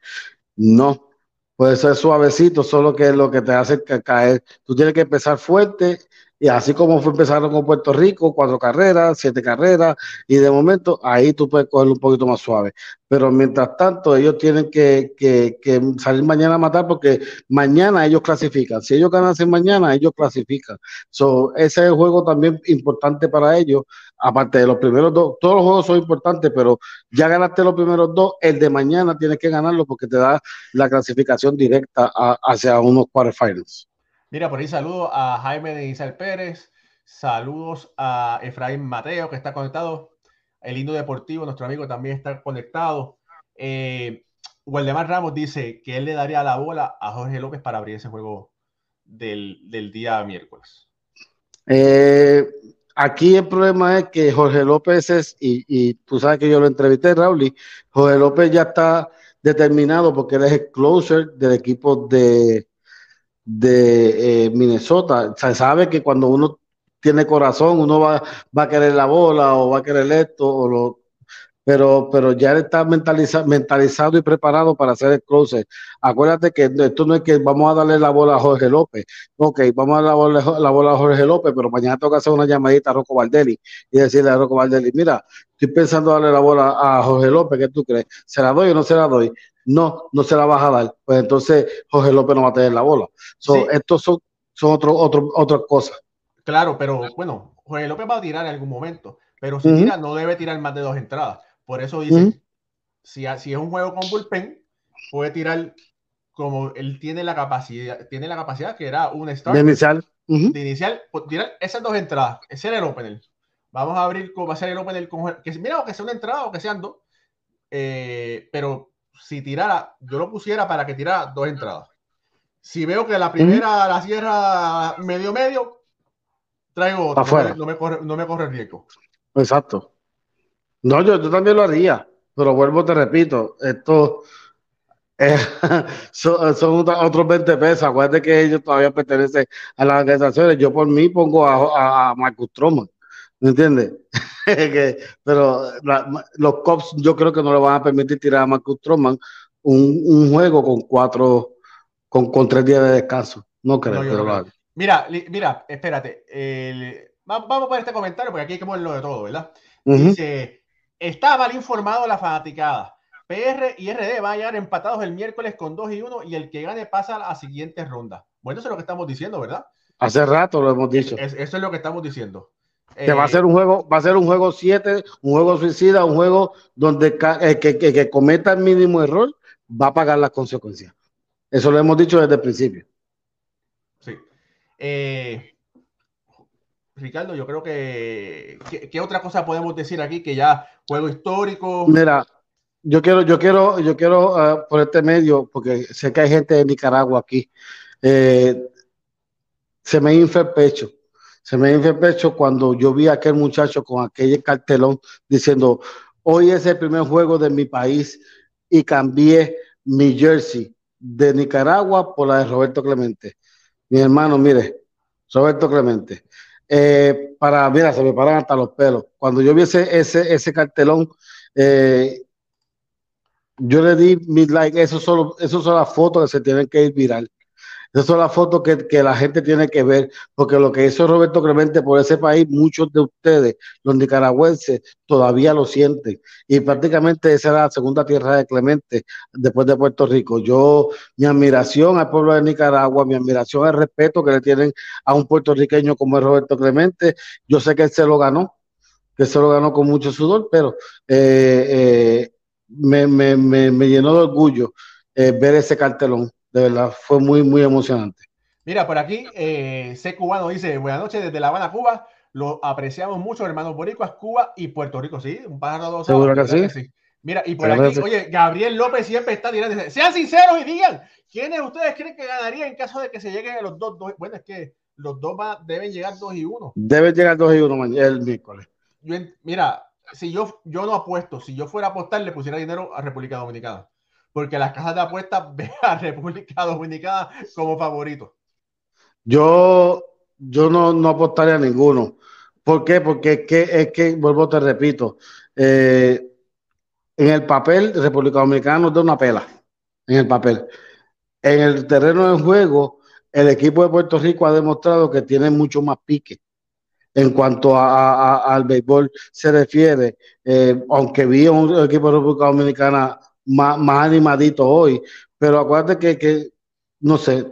[SPEAKER 3] No, puede ser suavecito, solo que lo que te hace caer. Tú tienes que empezar fuerte y así como fue empezaron con Puerto Rico, cuatro carreras, siete carreras, y de momento ahí tú puedes cogerlo un poquito más suave. Pero mientras tanto, ellos tienen que, salir mañana a matar porque mañana ellos clasifican. Si ellos ganan mañana, ellos clasifican. So, ese es el juego también importante para ellos. Aparte de los primeros dos, todos los juegos son importantes, pero ya ganaste los primeros dos, el de mañana tienes que ganarlo porque te da la clasificación directa hacia unos quarterfinals.
[SPEAKER 1] Mira, por ahí saludo a Jaime de Isabel Pérez, saludos a Efraín Mateo, que está conectado, el Indo Deportivo, nuestro amigo también está conectado. Eh, Waldemar Ramos dice que él le daría la bola a Jorge López para abrir ese juego del, día miércoles.
[SPEAKER 3] Eh, aquí el problema es que Jorge López es, y, y tú sabes que yo lo entrevisté, Raúl, y Jorge López ya está determinado porque él es el closer del equipo de, de eh, Minnesota. Se sabe que cuando uno tiene corazón, uno va, va a querer la bola o va a querer esto o lo, pero, pero ya está mentalizado, mentalizado y preparado para hacer el closer. Acuérdate que esto no es que vamos a darle la bola a Jorge López. Ok, vamos a darle la bola, la bola a Jorge López, pero mañana toca hacer una llamadita a Rocco Valdelli y decirle a Rocco Valdelli, mira, estoy pensando darle la bola a Jorge López, ¿qué tú crees? ¿Se la doy o no se la doy? No, no se la vas a dar. Pues entonces Jorge López no va a tener la bola. So, Estos son, son otro, otro, otras cosas.
[SPEAKER 1] Claro, pero bueno, Jorge López va a tirar en algún momento, pero si tira, no debe tirar más de dos entradas. Por eso dice, si, si, es un juego con bullpen, puede tirar como él tiene la capacidad, tiene la capacidad que era un start.
[SPEAKER 3] De inicial.
[SPEAKER 1] De inicial, pues, tirar esas dos entradas. Ese era el opener. Vamos a abrir cómo va a ser el opener con que mira, o que sea una entrada o que sean dos. Eh, pero si tirara, yo lo pusiera para que tirara dos entradas. Si veo que la primera la cierra medio medio, traigo otro. No me, corre, no me corre riesgo.
[SPEAKER 3] Exacto. No, yo, yo también lo haría, pero vuelvo, te repito, esto eh, son, otros 20 pesos. Acuérdate que ellos todavía pertenecen a las organizaciones. Yo por mí pongo a, a, Marcus Stroman, ¿me entiendes? pero los Cops yo creo que no le van a permitir tirar a Marcus Stroman un, un juego con cuatro, con, con, tres días de descanso. No creo que lo haga.
[SPEAKER 1] Mira, mira, espérate. vamos a poner este comentario porque aquí hay que ponerlo de todo, ¿verdad? Dice Está mal informado la fanaticada. PR y RD van a llegar empatados el miércoles con 2 y 1 y el que gane pasa a la siguiente ronda. Bueno, eso es lo que estamos diciendo, ¿verdad?
[SPEAKER 3] Hace rato lo hemos dicho.
[SPEAKER 1] eso es lo que estamos diciendo.
[SPEAKER 3] Que va a ser un juego, va a ser un juego 7, un juego suicida, un juego donde el que, que, cometa el mínimo error va a pagar las consecuencias. Eso lo hemos dicho desde el principio.
[SPEAKER 1] Sí. Eh, Ricardo, yo creo que ¿qué, otra cosa podemos decir aquí que ya juego histórico?
[SPEAKER 3] Mira, yo quiero, yo quiero, yo quiero uh, por este medio, porque sé que hay gente de Nicaragua aquí, eh, se me infla el pecho, se me infla el pecho cuando yo vi a aquel muchacho con aquel cartelón diciendo, hoy es el primer juego de mi país y cambié mi jersey de Nicaragua por la de Roberto Clemente. Mi hermano, mire, Roberto Clemente, eh, para, mira, se me paran hasta los pelos. Cuando yo vi ese, ese, cartelón, eh, yo le di mi like, eso solo, son las fotos que se tienen que ir viral. Esas son las fotos que, que, la gente tiene que ver, porque lo que hizo Roberto Clemente por ese país, muchos de ustedes, los nicaragüenses, todavía lo sienten. Y prácticamente esa era la segunda tierra de Clemente después de Puerto Rico. Yo, mi admiración al pueblo de Nicaragua, mi admiración al respeto que le tienen a un puertorriqueño como es Roberto Clemente, yo sé que él se lo ganó, que se lo ganó con mucho sudor, pero eh, eh, me, me, me, me, llenó de orgullo eh, ver ese cartelón de verdad, fue muy, muy emocionante.
[SPEAKER 1] Mira, por aquí, eh, C. Cubano dice, buenas noches desde La Habana, Cuba. Lo apreciamos mucho, hermanos boricuas, Cuba y Puerto Rico, ¿sí? Un pájaro dos
[SPEAKER 3] Seguro que sí?
[SPEAKER 1] Mira, y por aquí, oye, Gabriel López siempre está tirando. sean sinceros y digan, ¿quiénes ustedes creen que ganaría en caso de que se lleguen a los dos, dos? Bueno, es que los dos deben llegar dos y uno.
[SPEAKER 3] Deben llegar dos y uno mañana, el miércoles.
[SPEAKER 1] mira, si yo, yo no apuesto, si yo fuera a apostar, le pusiera dinero a República Dominicana porque las casas de apuestas ve a República Dominicana como favorito.
[SPEAKER 3] Yo, yo no, no apostaría a ninguno. ¿Por qué? Porque es que, es que vuelvo, te repito, eh, en el papel, República Dominicana nos da una pela, en el papel. En el terreno de juego, el equipo de Puerto Rico ha demostrado que tiene mucho más pique en cuanto a, al béisbol se refiere, eh, aunque vi un equipo de República Dominicana más, más animadito hoy. Pero acuérdate que, que no sé,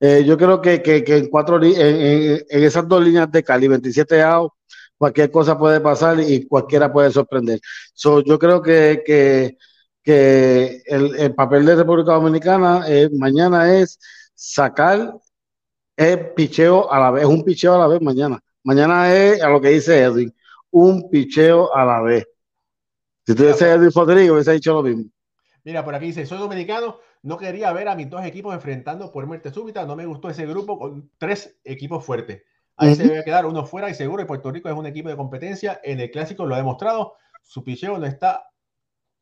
[SPEAKER 3] eh, yo creo que, que, que en, cuatro, en, en, en, esas dos líneas de Cali, 27 out, cualquier cosa puede pasar y cualquiera puede sorprender. So, yo creo que, que, que el, el, papel de República Dominicana eh, mañana es sacar el picheo a la vez, un picheo a la vez mañana. Mañana es a lo que dice Edwin, un picheo a la vez. Si tú dices Edwin Rodrigo, hubiese dicho lo mismo.
[SPEAKER 1] Mira, por aquí dice, soy dominicano, no quería ver a mis dos equipos enfrentando por muerte súbita, no me gustó ese grupo con tres equipos fuertes. Ahí se debe quedar uno fuera y seguro. Y Puerto Rico es un equipo de competencia. En el clásico lo ha demostrado. Su picheo no está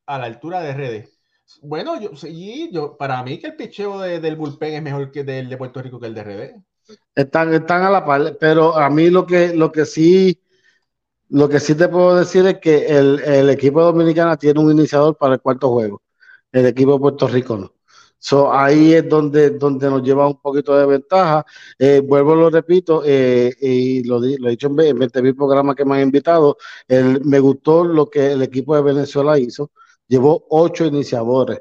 [SPEAKER 1] a la altura de redes. Bueno, yo, sí, yo, para mí que el picheo del bullpen es mejor que el de Puerto Rico que el de RD.
[SPEAKER 3] Están, están a la par, pero a mí lo que, lo que sí, lo que sí te puedo decir es que el, el equipo dominicano tiene un iniciador para el cuarto juego. El equipo de Puerto Rico. So, ahí es donde, donde nos lleva un poquito de ventaja. Eh, vuelvo, lo repito, eh, y lo, lo, he dicho en 20.000 programas que me han invitado. Me gustó lo que el equipo de Venezuela hizo llevó ocho iniciadores.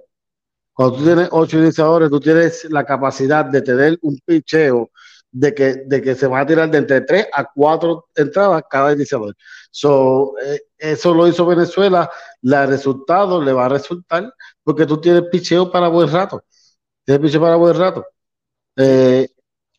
[SPEAKER 3] Cuando tú tienes ocho iniciadores, tú tienes la capacidad de tener un picheo de que, de que se va a tirar de entre tres a cuatro entradas cada iniciador. So, eh, eso lo hizo Venezuela. El resultado le va a resultar porque tú tienes picheo para buen rato. Tienes picheo para buen rato.
[SPEAKER 1] Eh,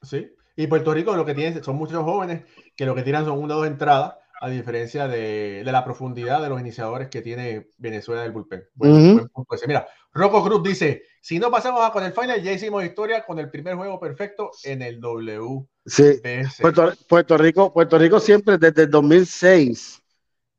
[SPEAKER 1] sí. Y Puerto Rico lo que tiene son muchos jóvenes que lo que tiran son una o dos entradas a diferencia de, la profundidad de los iniciadores que tiene Venezuela del bullpen. Bueno, Mira, Rocco Cruz dice, si no pasamos a con el final, ya hicimos historia con el primer juego perfecto en el W.
[SPEAKER 3] Sí, Puerto, Rico, Puerto Rico siempre desde el 2006,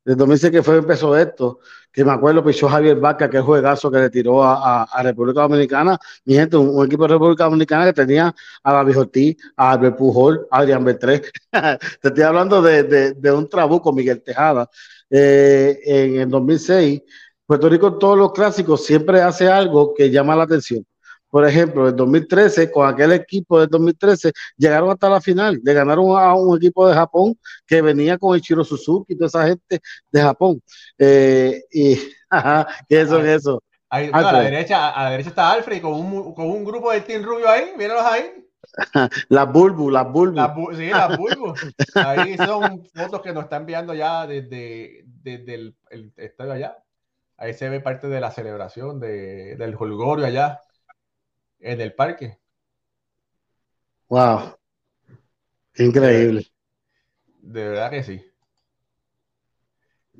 [SPEAKER 3] desde el 2006 que fue empezó esto, que me acuerdo, pichó Javier Vaca, que juegazo que le tiró a, a, República Dominicana. Mi gente, un, equipo de República Dominicana que tenía a David Ortiz, a Albert Pujol, a Adrián Betré. Te estoy hablando de, de, de, un trabuco, Miguel Tejada. Eh, en el 2006, Puerto Rico todos los clásicos siempre hace algo que llama la atención. Por ejemplo, en 2013, con aquel equipo del 2013, llegaron hasta la final, le ganaron a un equipo de Japón que venía con el Chiro Suzuki y toda esa gente de Japón. Eh, y, ajá, ¿qué es eso?
[SPEAKER 1] Ahí, a, la derecha, a la derecha está Alfred con un, con un grupo de Team Rubio ahí, míralos ahí.
[SPEAKER 3] las Bulbu, las Bulbu.
[SPEAKER 1] sí, las Bulbu. Ahí son fotos que nos están enviando ya desde, desde el, el, estadio allá. Ahí se ve parte de la celebración de, del holgorio allá en el parque.
[SPEAKER 3] Wow. Increíble.
[SPEAKER 1] De verdad que sí.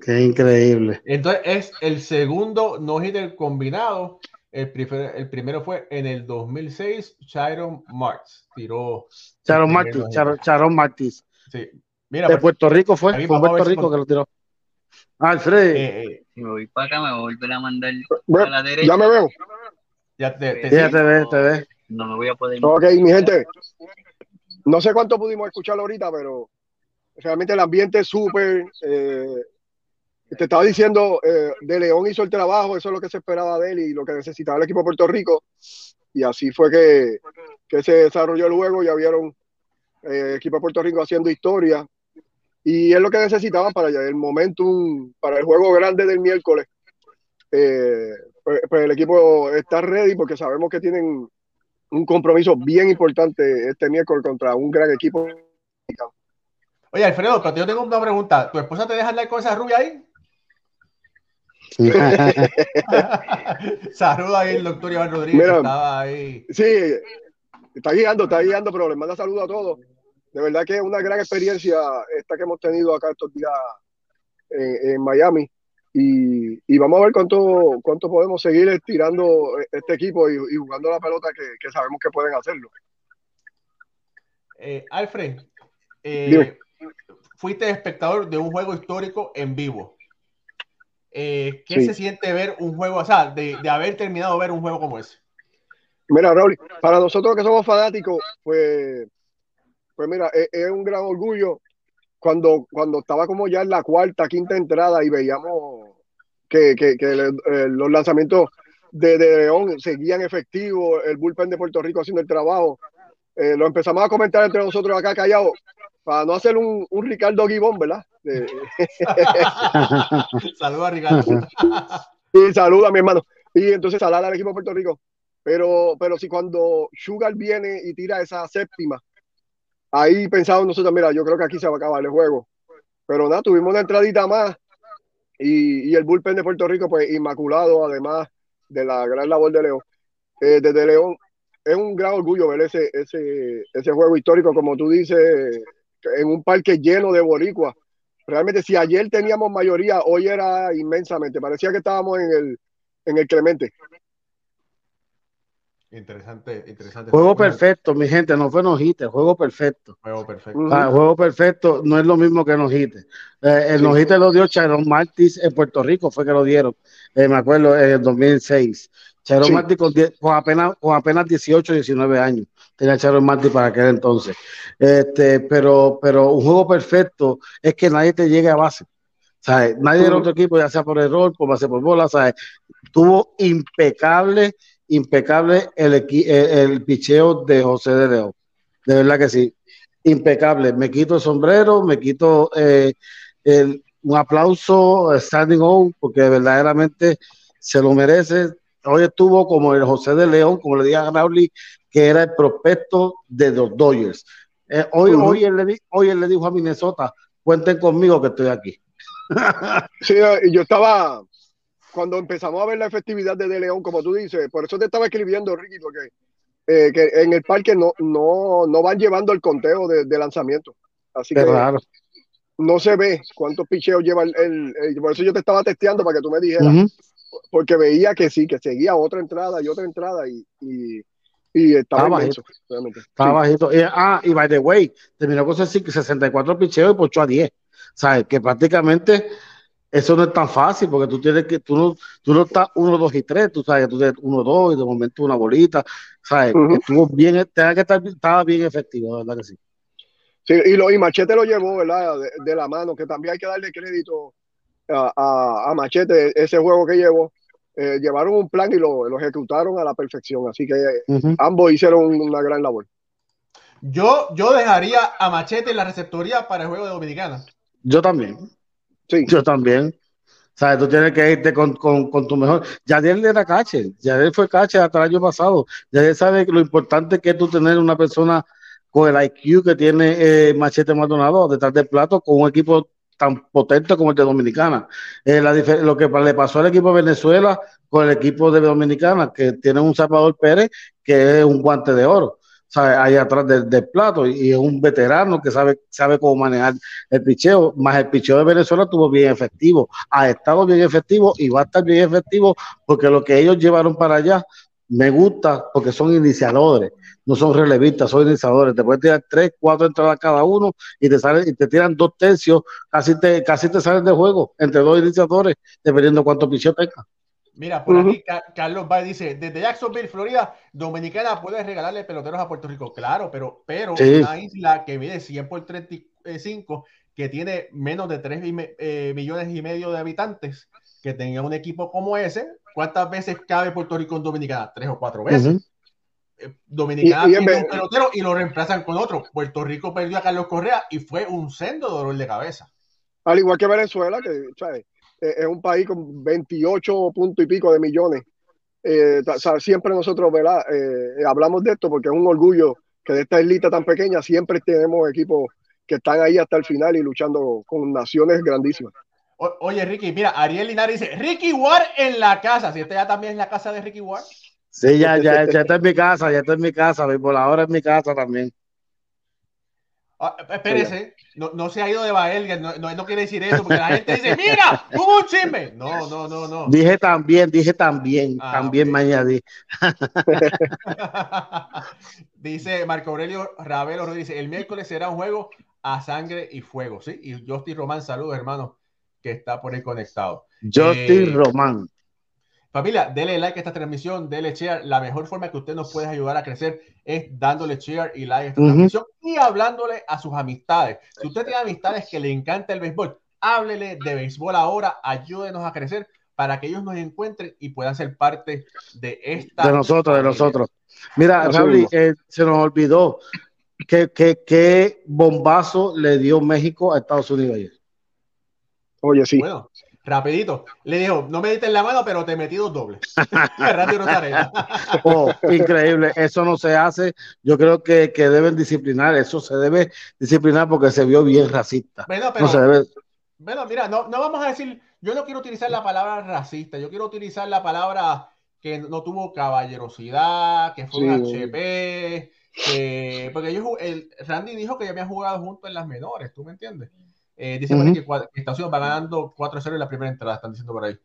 [SPEAKER 3] Qué increíble.
[SPEAKER 1] Entonces es el segundo no-hitter combinado. El, el, primero fue en el 2006, Chiron Martz. Tiró.
[SPEAKER 3] Charon Martins. Charon, Martins.
[SPEAKER 1] Sí.
[SPEAKER 3] Mira, de pues, Puerto Rico fue. Fue Puerto Rico que lo tiró. Alfred.
[SPEAKER 4] Eh, eh. Me voy para acá, me voy a volver a mandar a la derecha.
[SPEAKER 2] Ya me veo.
[SPEAKER 3] Ya te, te, ya te ves, te ves.
[SPEAKER 4] No me voy a poder.
[SPEAKER 2] Ok, mi gente. No sé cuánto pudimos escucharlo ahorita, pero realmente el ambiente es súper. Eh, te estaba diciendo, eh, De León hizo el trabajo, eso es lo que se esperaba de él y lo que necesitaba el equipo de Puerto Rico. Y así fue que, que se desarrolló el juego. Ya vieron eh, el equipo de Puerto Rico haciendo historia. Y es lo que necesitaba para el momentum, para el juego grande del miércoles. Eh, pues, pues, el equipo está ready porque sabemos que tienen un compromiso bien importante este miércoles contra un gran equipo.
[SPEAKER 1] Oye, Alfredo, pero yo tengo una pregunta. ¿Tu esposa te deja andar con esa rubia ahí? Saluda ahí el doctor Iván Rodríguez. estaba ahí.
[SPEAKER 2] Sí, está guiando, está guiando, pero le manda saludos a todos. De verdad que es una gran experiencia esta que hemos tenido acá estos días en Miami y, vamos a ver cuánto, cuánto podemos seguir estirando este equipo y, jugando la pelota que, sabemos que pueden hacerlo.
[SPEAKER 1] Eh, Alfred, eh, fuiste espectador de un juego histórico en vivo. Eh, ¿Qué se siente ver un juego, o sea, de, haber terminado de ver un juego como ese?
[SPEAKER 2] Mira, Raúl, para nosotros que somos fanáticos, pues, pues mira, es, es un gran orgullo cuando, cuando estaba como ya en la cuarta, quinta entrada y veíamos que, que, que eh, los lanzamientos de, de, León seguían efectivos, el bullpen de Puerto Rico haciendo el trabajo. Eh, lo empezamos a comentar entre nosotros acá callados para no hacer un, un Ricardo Guibón, ¿verdad?
[SPEAKER 1] saluda a Ricardo.
[SPEAKER 2] y saluda a mi hermano. Y entonces salar al equipo de Puerto Rico. Pero, pero si cuando Sugar viene y tira esa séptima, ahí pensamos nosotros, mira, yo creo que aquí se va a acabar el juego. Pero nada, tuvimos una entradita más y, el bullpen de Puerto Rico, pues inmaculado, además de la gran labor de León. Eh, desde León, es un gran orgullo ver ese, ese, ese juego histórico, como tú dices, en un parque lleno de boricuas. Realmente, si ayer teníamos mayoría, hoy era inmensamente. Parecía que estábamos en el, en el Clemente.
[SPEAKER 1] Interesante, interesante.
[SPEAKER 3] Juego perfecto, mi gente, no fue nojite, juego perfecto.
[SPEAKER 1] Juego perfecto.
[SPEAKER 3] Ah, juego perfecto no es lo mismo que nojite. Eh, el
[SPEAKER 2] Sí.
[SPEAKER 3] nojite lo dio Charon Martis en Puerto Rico, fue que lo dieron, eh, me acuerdo, en el 2006. Charon
[SPEAKER 2] Sí.
[SPEAKER 3] Martis con, apenas, con apenas 18, 19 años tenía Charon Martis para aquel entonces. Este, pero, pero un juego perfecto es que nadie te llegue a base. ¿sabes? Nadie del otro equipo, ya sea por error, por base por bola, ¿sabes? tuvo impecable, impecable el, el, el picheo de José de León. De verdad que sí. Impecable. Me quito el sombrero, me quito eh, el- un aplauso, eh, standing on, porque verdaderamente se lo merece. Hoy estuvo como el José de León, como le dije a Raúl, que era el prospecto de los Dodgers. Eh, hoy, hoy, él le, hoy él le dijo a Minnesota, cuenten conmigo que estoy aquí.
[SPEAKER 2] Sí, y yo estaba, cuando empezamos a ver la efectividad de De León, como tú dices, por eso te estaba escribiendo, Ricky, porque eh, que en el parque no, no, no van llevando el conteo de, de lanzamiento. Así
[SPEAKER 3] Qué
[SPEAKER 2] que
[SPEAKER 3] raro.
[SPEAKER 2] no se ve cuántos picheos lleva el, el- el- Por eso yo te estaba testeando para que tú me dijeras, porque veía que sí, que seguía otra entrada y otra entrada y, y, y estaba inmenso, realmente.
[SPEAKER 3] Estaba
[SPEAKER 2] Sí.
[SPEAKER 3] bajito. Y, ah, y by the way, terminó con 64 picheos y pochó a 10. ¿Sabes? Que prácticamente eso no es tan fácil porque tú tienes que, tú no, tú no estás 1, 2 y 3, tú sabes, tú tienes 1, 2 y de momento una bolita. ¿Sabes? Estuvo bien, tenía que estar, estaba bien efectivo, de verdad que sí.
[SPEAKER 2] Sí, y, lo, y Machete lo llevó, ¿verdad? De, de la mano, que también hay que darle crédito a, a- a Machete, ese juego que llevó. Eh, llevaron un plan y lo, lo ejecutaron a la perfección, así que ambos hicieron una gran labor.
[SPEAKER 1] Yo, yo dejaría a Machete en la receptoría para el juego de Dominicana.
[SPEAKER 3] Yo también.
[SPEAKER 2] Sí,
[SPEAKER 3] Yo también. ¿Sabes? Tú tienes que irte con, con, con tu mejor. Yadier era cache. Yadier fue cache hasta el año pasado. Yadier sabe lo importante que es tú tener una persona con el IQ que tiene eh, Machete Maldonado detrás del plato con un equipo tan potente como el de Dominicana. Eh, la lo que le pasó al equipo de Venezuela con el equipo de Dominicana, que tiene un Salvador Pérez que es un guante de oro. ¿Sabes? Ahí atrás del, plato y, es un veterano que sabe, sabe cómo manejar el picheo, más el picheo de Venezuela estuvo bien efectivo, ha estado bien efectivo y va a estar bien efectivo porque lo que ellos llevaron para allá me gusta porque son iniciadores, no son relevistas, son iniciadores. Te pueden tirar tres, cuatro entradas cada uno y te salen, y te tiran dos tercios, casi te, casi te salen de juego entre dos iniciadores, dependiendo cuánto picheo tenga.
[SPEAKER 1] Mira, por
[SPEAKER 2] Ujú.
[SPEAKER 1] aquí Ca- Carlos Bay dice, desde Jacksonville, Florida, Dominicana puede regalarle peloteros a Puerto Rico. Claro, pero, pero
[SPEAKER 3] Sí.
[SPEAKER 1] una isla que mide 100 por 35, que tiene menos de 3 millones y medio de habitantes, que tenga un equipo como ese, ¿cuántas veces cabe Puerto Rico en Dominicana? Tres o cuatro veces. Eh, Dominicana
[SPEAKER 2] Y- y
[SPEAKER 1] un pelotero y lo reemplazan con otro. Puerto Rico perdió a Carlos Correa y fue un sendo dolor de cabeza.
[SPEAKER 2] al igual que Venezuela, que ¿sabes? Eh, es un país con 28 puntos y pico de millones. Eh, ta- o sea, siempre nosotros ¿verdad? Eh, hablamos de esto porque es un orgullo que de esta islita tan pequeña siempre tenemos equipos que están ahí hasta el final y luchando con naciones grandísimas.
[SPEAKER 1] O- oye, Ricky, mira, Ariel Linares dice, Ricky Ward en la casa. Si esta ya también es la casa de Ricky Ward.
[SPEAKER 3] Sí, ya, ya, ya está en mi casa, ya está en mi casa, por ahora en mi casa también.
[SPEAKER 1] Ah, espérese, no, no se ha ido de Baelga, no, no, no quiere decir eso, porque la gente dice, mira, hubo un chisme. No, no, no, no.
[SPEAKER 3] Dije también, dije también,
[SPEAKER 1] Ah,
[SPEAKER 3] también
[SPEAKER 1] ok.
[SPEAKER 3] me añadí.
[SPEAKER 1] dice Marco Aurelio Ravelo Rodríguez, el miércoles será un juego a sangre y fuego, ¿sí? Y Justin Román, saludos, hermano, que está por ahí conectado.
[SPEAKER 3] Justin
[SPEAKER 1] Eh,
[SPEAKER 3] Román.
[SPEAKER 1] Familia, dele like a esta transmisión, dele share. La mejor forma que usted nos puede ayudar a crecer es dándole share y like a esta transmisión y hablándole a sus amistades. Si usted tiene amistades que le encanta el béisbol, háblele de béisbol ahora, ayúdenos a crecer para que ellos nos encuentren y puedan ser parte de esta.
[SPEAKER 3] De nosotros, de nosotros. Mira, Raúl,
[SPEAKER 2] mismo.
[SPEAKER 3] eh, se nos olvidó que, bombazo le dio México a Estados Unidos ayer.
[SPEAKER 2] Oye, sí.
[SPEAKER 1] Bueno, rapidito. Le dijo, no me diste la mano, pero te metí dos dobles.
[SPEAKER 3] Oh, increíble, eso no se hace. Yo creo que, que deben disciplinar, eso se debe disciplinar porque se vio bien racista.
[SPEAKER 1] Bueno, pero
[SPEAKER 3] No se debe.
[SPEAKER 1] Bueno, mira, no, no vamos a decir, yo no quiero utilizar la palabra racista, yo quiero utilizar la palabra que no tuvo caballerosidad, que fue un. HP, que, porque ellos, el, Randy dijo que ya habían jugado juntos en las menores, ¿tú me entiendes? Eh, dice ahí
[SPEAKER 3] Ujú.
[SPEAKER 1] que, Estados Unidos va ganando 4-0 en la primera entrada, están diciendo por ahí.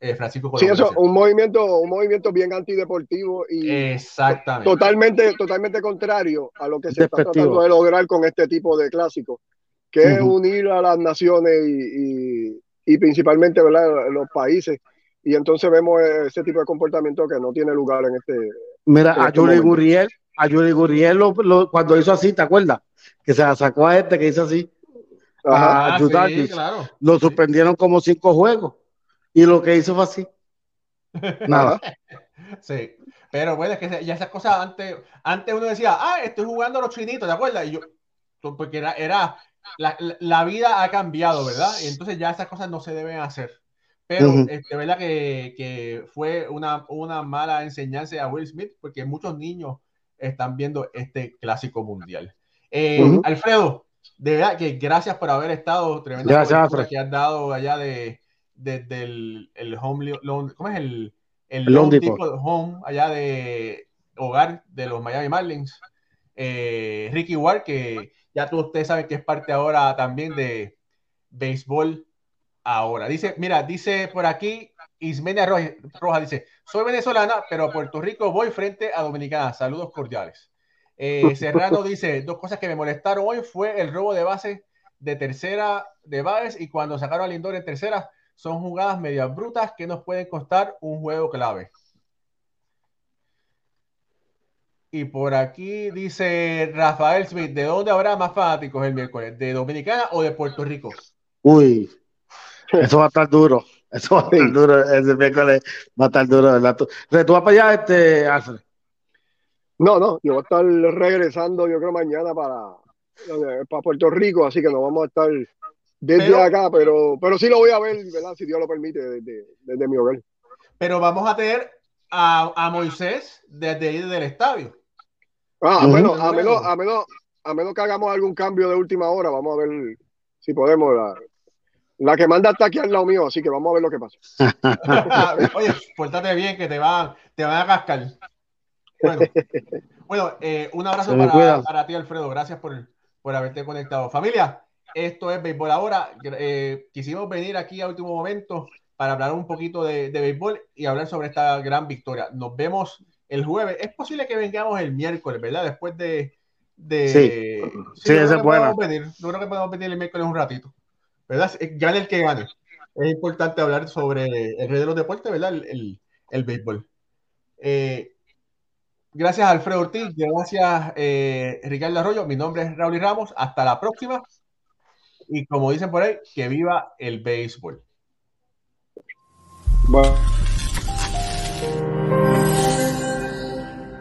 [SPEAKER 1] eh, Francisco
[SPEAKER 2] Sí, eso, un movimiento, un movimiento bien antideportivo y
[SPEAKER 1] Exactamente.
[SPEAKER 2] totalmente, totalmente contrario a lo que se está tratando de lograr con este tipo de clásicos, que es unir a las naciones y, y, principalmente ¿verdad? los países. Y entonces vemos ese tipo de comportamiento que no tiene lugar en este.
[SPEAKER 3] Mira, a este Yuri Gurriel, a Yuri Gurriel cuando hizo así, ¿te acuerdas? Que se la sacó a este que hizo así. A ah, claro. Lo suspendieron como cinco juegos. Y lo que hizo fue así. Nada.
[SPEAKER 1] sí. Pero bueno, es que ya esas cosas antes, antes uno decía, ah, estoy jugando a los chinitos, ¿te acuerdas? Y yo, porque era, era la, vida ha cambiado, ¿verdad? Y entonces ya esas cosas no se deben hacer. Pero es de verdad que, que, fue una, una mala enseñanza a Will Smith, porque muchos niños están viendo este clásico mundial. Eh, Alfredo, de verdad que gracias por haber estado tremendo
[SPEAKER 3] gracias,
[SPEAKER 1] que has dado allá de, desde el, el home, ¿cómo es el, el home allá de hogar de los Miami Marlins? Eh, Ricky Ward, que ya todos ustedes saben que es parte ahora también de béisbol ahora. Dice, mira, dice por aquí Ismenia Roja, dice, soy venezolana, pero a Puerto Rico voy frente a Dominicana. Saludos cordiales. Eh, Serrano dice, dos cosas que me molestaron hoy fue el robo de base de tercera de Baez y cuando sacaron a Lindor en tercera, son jugadas medias brutas que nos pueden costar un juego clave. Y por aquí dice Rafael Smith, ¿de dónde habrá más fanáticos el miércoles? ¿De Dominicana o de Puerto Rico?
[SPEAKER 3] Uy, eso va a estar duro. Eso va a estar duro. Ese miércoles va a estar duro, ¿verdad? ¿Tú, ¿Tú vas para allá, este, Alfred?
[SPEAKER 2] No, no, yo voy a estar regresando, yo creo, mañana para, para Puerto Rico, así que no vamos a estar desde acá, pero, pero sí lo voy a ver, ¿verdad? Si Dios lo permite, desde, mi hogar.
[SPEAKER 1] Pero vamos a tener a, a Moisés desde ahí del estadio.
[SPEAKER 2] Ah, bueno, a menos, a, menos, a menos que hagamos algún cambio de última hora, vamos a ver si podemos. La, la que manda está aquí al lado mío, así que vamos a ver lo que pasa.
[SPEAKER 1] Oye, pórtate bien que te van, te van a cascar. Bueno, bueno eh, un abrazo para, para, ti, Alfredo. Gracias por, por haberte conectado. Familia, esto es Béisbol Ahora. Eh, quisimos venir aquí a último momento para hablar un poquito de, de, béisbol y hablar sobre esta gran victoria. Nos vemos el jueves. Es posible que vengamos el miércoles, ¿verdad? Después de. de
[SPEAKER 3] sí, sí, ese es bueno.
[SPEAKER 1] Venir. Yo creo que podemos venir el miércoles un ratito. ¿Verdad? Gane el que gane. Es importante hablar sobre el rey de los deportes, ¿verdad? El, el, el béisbol. Eh, gracias, Alfredo Ortiz. Gracias, eh, Ricardo Arroyo. Mi nombre es Raúl Ramos. Hasta la próxima. Y como dicen por ahí, que viva el béisbol.